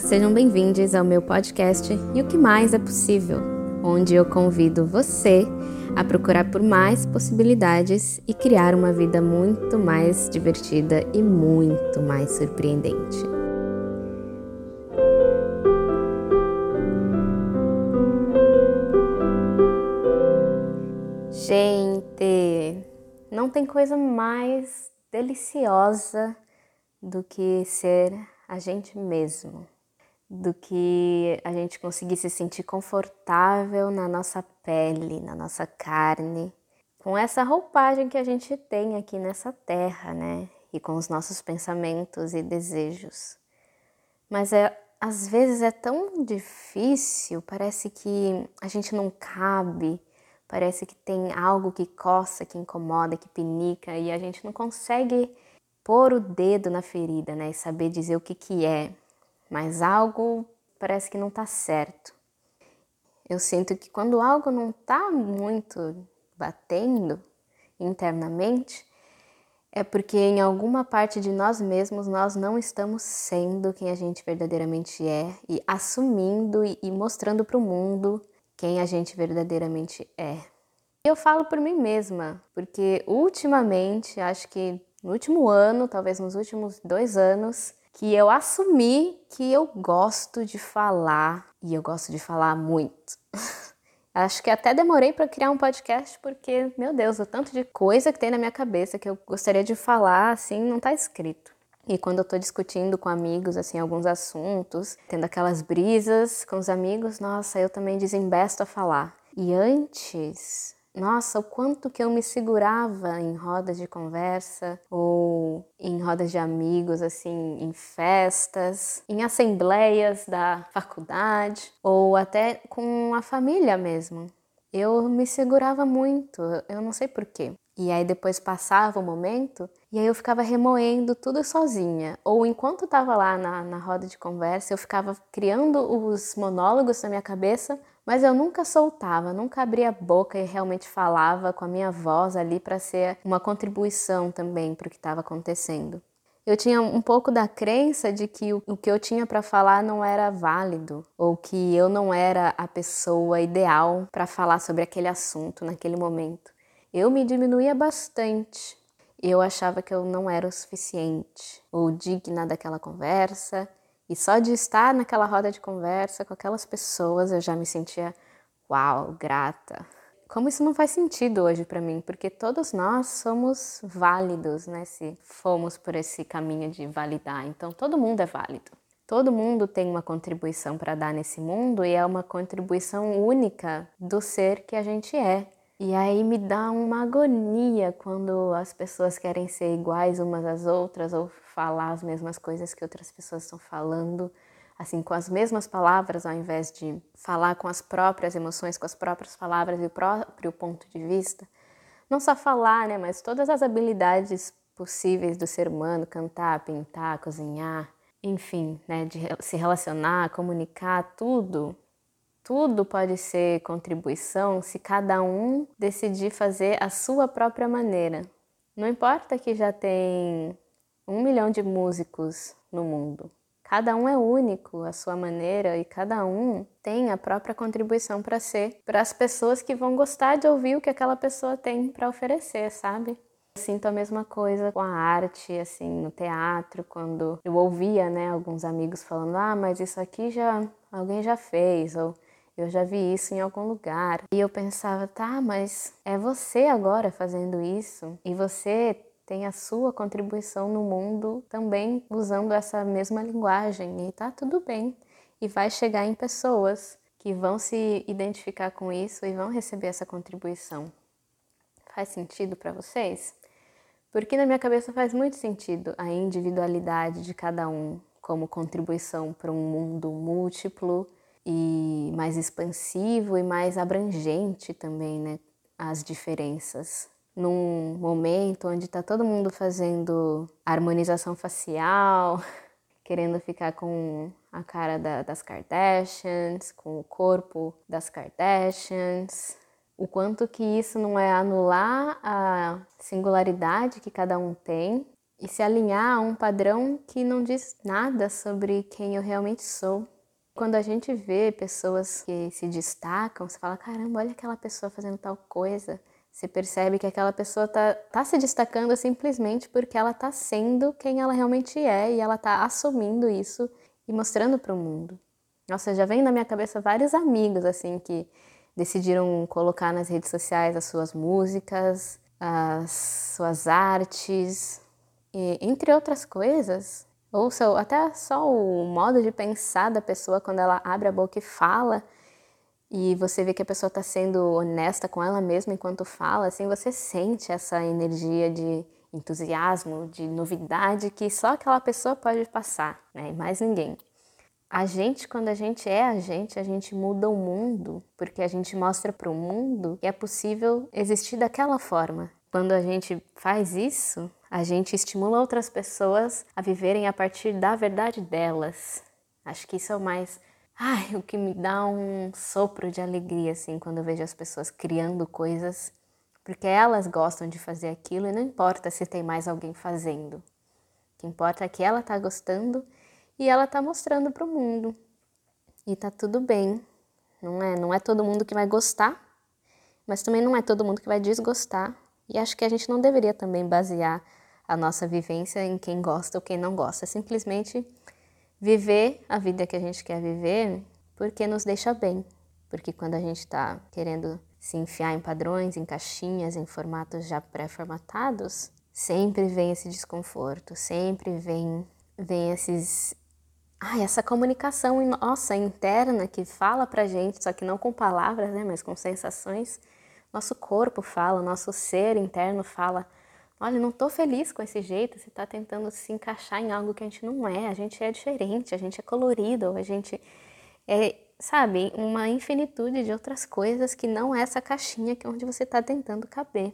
Sejam bem-vindos ao meu podcast E o que mais é possível, onde eu convido você a procurar por mais possibilidades e criar uma vida muito mais divertida e muito mais surpreendente. Gente, não tem coisa mais deliciosa do que ser a gente mesmo, do que a gente conseguir se sentir confortável na nossa pele, na nossa carne, com essa roupagem que a gente tem aqui nessa terra, né? E com os nossos pensamentos e desejos. Mas é às vezes é tão difícil, parece que a gente não cabe, parece que tem algo que coça, que incomoda, que pinica e a gente não consegue pôr o dedo na ferida, né, e saber dizer o que que é, mas algo parece que não está certo. Eu sinto que quando algo não está muito batendo internamente, é porque em alguma parte de nós mesmos nós não estamos sendo quem a gente verdadeiramente é e assumindo e mostrando para o mundo quem a gente verdadeiramente é. Eu falo por mim mesma, porque ultimamente acho que no último ano, talvez nos últimos dois anos, que eu assumi que eu gosto de falar e eu gosto de falar muito. Acho que até demorei para criar um podcast porque, meu Deus, o tanto de coisa que tem na minha cabeça que eu gostaria de falar, assim, não está escrito. E quando eu estou discutindo com amigos, assim, alguns assuntos, tendo aquelas brisas com os amigos, nossa, eu também desembesto a falar. E antes, nossa, o quanto que eu me segurava em rodas de conversa ou em rodas de amigos, assim, em festas, em assembleias da faculdade ou até com a família mesmo. Eu me segurava muito, eu não sei porquê. E aí depois passava o momento e aí eu ficava remoendo tudo sozinha. Ou enquanto estava lá na, na roda de conversa, eu ficava criando os monólogos na minha cabeça, mas eu nunca soltava, nunca abria a boca e realmente falava com a minha voz ali para ser uma contribuição também para o que estava acontecendo. Eu tinha um pouco da crença de que o, que eu tinha para falar não era válido, ou que eu não era a pessoa ideal para falar sobre aquele assunto naquele momento. Eu me diminuía bastante. Eu achava que eu não era o suficiente ou digna daquela conversa, e só de estar naquela roda de conversa com aquelas pessoas eu já me sentia, uau, grata. Como isso não faz sentido hoje para mim, porque todos nós somos válidos, né? Se fomos por esse caminho de validar, então todo mundo é válido. Todo mundo tem uma contribuição para dar nesse mundo e é uma contribuição única do ser que a gente é. E aí me dá uma agonia quando as pessoas querem ser iguais umas às outras ou falar as mesmas coisas que outras pessoas estão falando, assim, com as mesmas palavras, ao invés de falar com as próprias emoções, com as próprias palavras e o próprio ponto de vista. Não só falar, né, mas todas as habilidades possíveis do ser humano, cantar, pintar, cozinhar, enfim, né, de se relacionar, comunicar, tudo tudo pode ser contribuição se cada um decidir fazer a sua própria maneira. Não importa que já tem um milhão de músicos no mundo. Cada um é único à sua maneira e cada um tem a própria contribuição para ser para as pessoas que vão gostar de ouvir o que aquela pessoa tem para oferecer, sabe? Eu sinto a mesma coisa com a arte, assim, no teatro, quando eu ouvia, né, alguns amigos falando: "Ah, mas isso aqui já alguém já fez", ou eu já vi isso em algum lugar. E eu pensava, tá, mas é você agora fazendo isso e você tem a sua contribuição no mundo também usando essa mesma linguagem e tá tudo bem. E vai chegar em pessoas que vão se identificar com isso e vão receber essa contribuição. Faz sentido para vocês? Porque na minha cabeça faz muito sentido a individualidade de cada um como contribuição para um mundo múltiplo e mais expansivo e mais abrangente também, né? As diferenças. Num momento onde está todo mundo fazendo harmonização facial, querendo ficar com a cara da, das Kardashians, com o corpo das Kardashians, o quanto que isso não é anular a singularidade que cada um tem e se alinhar a um padrão que não diz nada sobre quem eu realmente sou. Quando a gente vê pessoas que se destacam, você fala: caramba, olha aquela pessoa fazendo tal coisa. Você percebe que aquela pessoa está tá se destacando simplesmente porque ela está sendo quem ela realmente é e ela está assumindo isso e mostrando para o mundo. Nossa, já vem na minha cabeça vários amigos assim que decidiram colocar nas redes sociais as suas músicas, as suas artes, e, entre outras coisas, ou até só o modo de pensar da pessoa quando ela abre a boca e fala, e você vê que a pessoa está sendo honesta com ela mesma enquanto fala, assim, você sente essa energia de entusiasmo, de novidade que só aquela pessoa pode passar, né? E mais ninguém. A gente, quando a gente é a gente, a gente muda o mundo, porque a gente mostra para o mundo que é possível existir daquela forma. Quando a gente faz isso, a gente estimula outras pessoas a viverem a partir da verdade delas. Acho que isso é o mais. Ai, o que me dá um sopro de alegria, assim, quando eu vejo as pessoas criando coisas, porque elas gostam de fazer aquilo e não importa se tem mais alguém fazendo. O que importa é que ela está gostando e ela está mostrando para o mundo. E tá tudo bem. Não é, não é todo mundo que vai gostar, mas também não é todo mundo que vai desgostar. E acho que a gente não deveria também basear a nossa vivência em quem gosta ou quem não gosta. É simplesmente viver a vida que a gente quer viver porque nos deixa bem. Porque quando a gente está querendo se enfiar em padrões, em caixinhas, em formatos já pré-formatados, sempre vem esse desconforto, sempre vem, vem esses. Ai, essa comunicação nossa interna que fala pra gente, só que não com palavras, né, mas com sensações. Nosso corpo fala, nosso ser interno fala Olha, não estou feliz com esse jeito, você está tentando se encaixar em algo que a gente não é, a gente é diferente, a gente é colorido, a gente é, sabe, uma infinitude de outras coisas que não é essa caixinha que é onde você está tentando caber.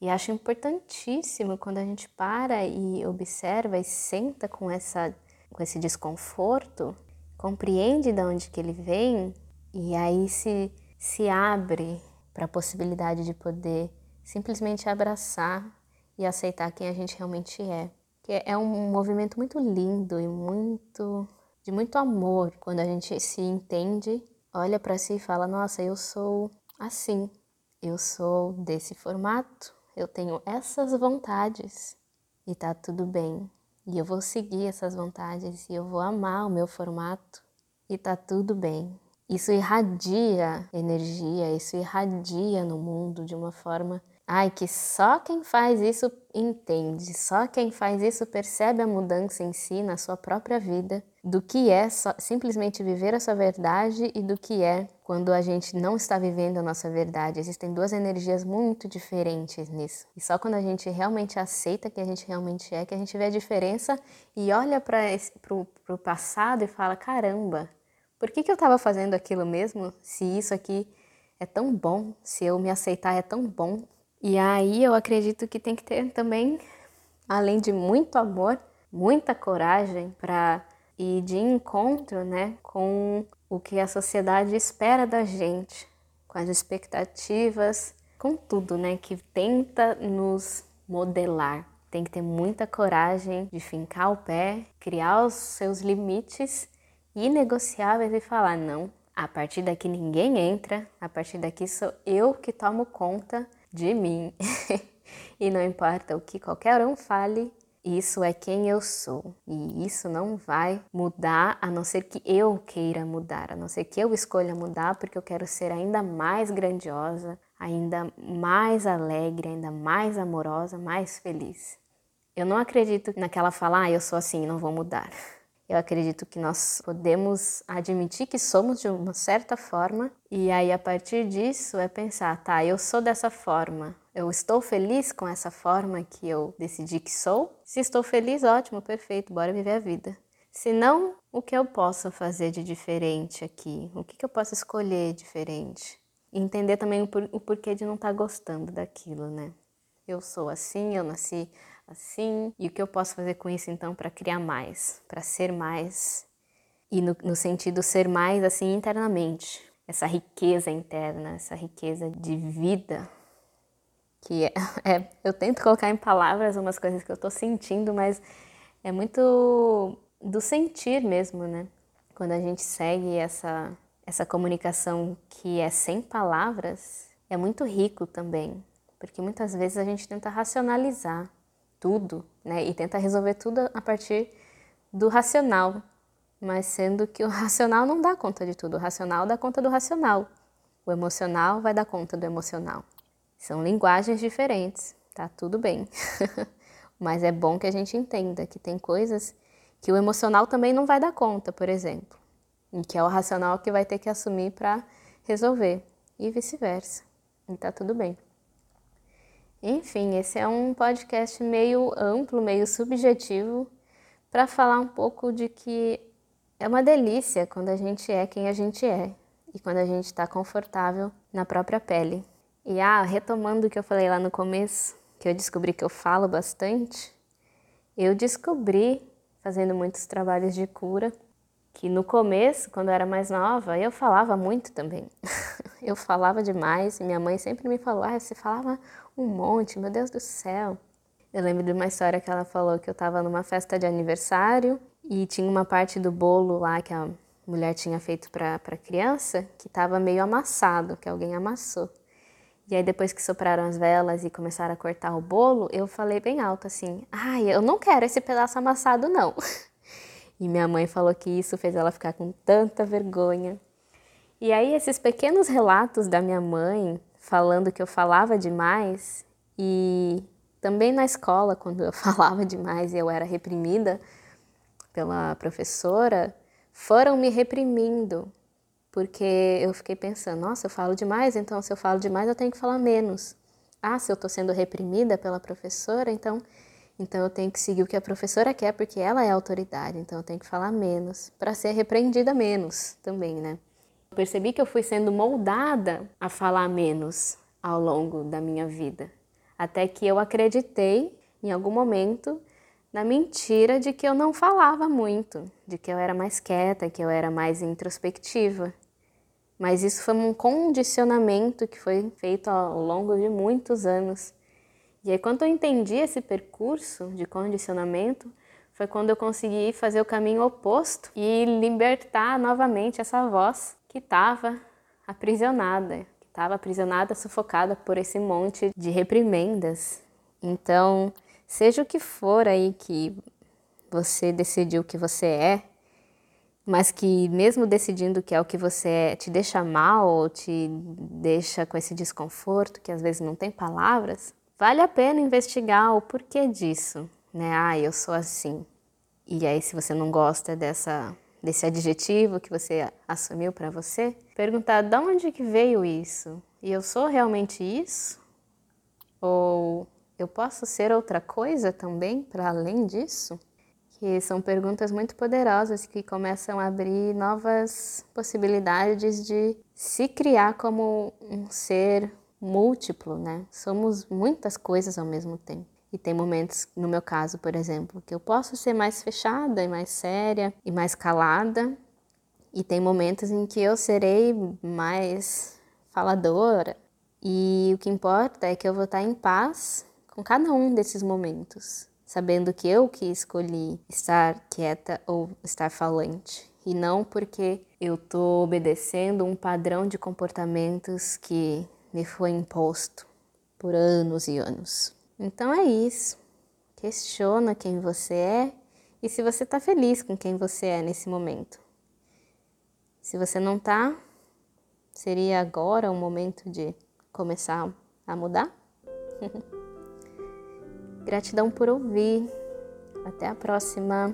E acho importantíssimo quando a gente para e observa e senta com, essa, com esse desconforto, compreende de onde que ele vem e aí se, se abre para a possibilidade de poder simplesmente abraçar e aceitar quem a gente realmente é. Que é um movimento muito lindo e muito de muito amor quando a gente se entende, olha para si e fala: "Nossa, eu sou assim. Eu sou desse formato. Eu tenho essas vontades e tá tudo bem. E eu vou seguir essas vontades e eu vou amar o meu formato e tá tudo bem. Isso irradia energia, isso irradia no mundo de uma forma Ai, que só quem faz isso entende, só quem faz isso percebe a mudança em si, na sua própria vida, do que é só, simplesmente viver a sua verdade e do que é quando a gente não está vivendo a nossa verdade. Existem duas energias muito diferentes nisso. E só quando a gente realmente aceita que a gente realmente é, que a gente vê a diferença e olha para o passado e fala: caramba, por que, que eu estava fazendo aquilo mesmo se isso aqui é tão bom, se eu me aceitar é tão bom? E aí eu acredito que tem que ter também, além de muito amor, muita coragem para ir de encontro, né, com o que a sociedade espera da gente, com as expectativas, com tudo, né, que tenta nos modelar. Tem que ter muita coragem de fincar o pé, criar os seus limites inegociáveis e falar não. A partir daqui ninguém entra, a partir daqui sou eu que tomo conta de mim. e não importa o que qualquer um fale, isso é quem eu sou. E isso não vai mudar a não ser que eu queira mudar, a não ser que eu escolha mudar, porque eu quero ser ainda mais grandiosa, ainda mais alegre, ainda mais amorosa, mais feliz. Eu não acredito naquela fala, ah, eu sou assim, não vou mudar. Eu acredito que nós podemos admitir que somos de uma certa forma e aí a partir disso é pensar, tá, eu sou dessa forma, eu estou feliz com essa forma que eu decidi que sou? Se estou feliz, ótimo, perfeito, bora viver a vida. Se não, o que eu posso fazer de diferente aqui? O que, que eu posso escolher diferente? E entender também o, por, o porquê de não estar tá gostando daquilo, né? Eu sou assim, eu nasci assim. E o que eu posso fazer com isso então para criar mais, para ser mais? E no, no sentido ser mais assim internamente, essa riqueza interna, essa riqueza de vida. que é, é, eu tento colocar em palavras umas coisas que eu tô sentindo, mas é muito do sentir mesmo, né? Quando a gente segue essa essa comunicação que é sem palavras, é muito rico também, porque muitas vezes a gente tenta racionalizar tudo, né? E tenta resolver tudo a partir do racional, mas sendo que o racional não dá conta de tudo, o racional dá conta do racional, o emocional vai dar conta do emocional. São linguagens diferentes, tá tudo bem. mas é bom que a gente entenda que tem coisas que o emocional também não vai dar conta, por exemplo, e que é o racional que vai ter que assumir para resolver, e vice-versa. E tá tudo bem. Enfim, esse é um podcast meio amplo, meio subjetivo, para falar um pouco de que é uma delícia quando a gente é quem a gente é e quando a gente está confortável na própria pele. E ah, retomando o que eu falei lá no começo, que eu descobri que eu falo bastante, eu descobri fazendo muitos trabalhos de cura que no começo, quando eu era mais nova, eu falava muito também. eu falava demais e minha mãe sempre me falou: "Ah, você falava um monte, meu Deus do céu". Eu lembro de uma história que ela falou que eu estava numa festa de aniversário e tinha uma parte do bolo lá que a mulher tinha feito para a criança que estava meio amassado, que alguém amassou. E aí depois que sopraram as velas e começaram a cortar o bolo, eu falei bem alto assim: "Ai, eu não quero esse pedaço amassado não". E minha mãe falou que isso fez ela ficar com tanta vergonha. E aí esses pequenos relatos da minha mãe falando que eu falava demais e também na escola quando eu falava demais e eu era reprimida, pela professora foram me reprimindo, porque eu fiquei pensando, nossa, eu falo demais, então se eu falo demais eu tenho que falar menos. Ah, se eu estou sendo reprimida pela professora, então, então eu tenho que seguir o que a professora quer, porque ela é autoridade, então eu tenho que falar menos, para ser repreendida menos também, né? Percebi que eu fui sendo moldada a falar menos ao longo da minha vida, até que eu acreditei em algum momento na mentira de que eu não falava muito, de que eu era mais quieta, que eu era mais introspectiva. Mas isso foi um condicionamento que foi feito ao longo de muitos anos. E aí, quando eu entendi esse percurso de condicionamento, foi quando eu consegui fazer o caminho oposto e libertar novamente essa voz que estava aprisionada, que estava aprisionada, sufocada por esse monte de reprimendas. Então, Seja o que for aí que você decidiu que você é, mas que mesmo decidindo que é o que você é, te deixa mal ou te deixa com esse desconforto, que às vezes não tem palavras, vale a pena investigar o porquê disso, né? Ah, eu sou assim. E aí se você não gosta dessa desse adjetivo que você assumiu para você, perguntar de onde que veio isso? E eu sou realmente isso? Ou eu posso ser outra coisa também para além disso? Que são perguntas muito poderosas que começam a abrir novas possibilidades de se criar como um ser múltiplo, né? Somos muitas coisas ao mesmo tempo. E tem momentos, no meu caso, por exemplo, que eu posso ser mais fechada e mais séria e mais calada, e tem momentos em que eu serei mais faladora. E o que importa é que eu vou estar em paz com cada um desses momentos, sabendo que eu que escolhi estar quieta ou estar falante, e não porque eu estou obedecendo um padrão de comportamentos que me foi imposto por anos e anos. Então é isso. Questiona quem você é e se você está feliz com quem você é nesse momento. Se você não está, seria agora o momento de começar a mudar? Gratidão por ouvir. Até a próxima.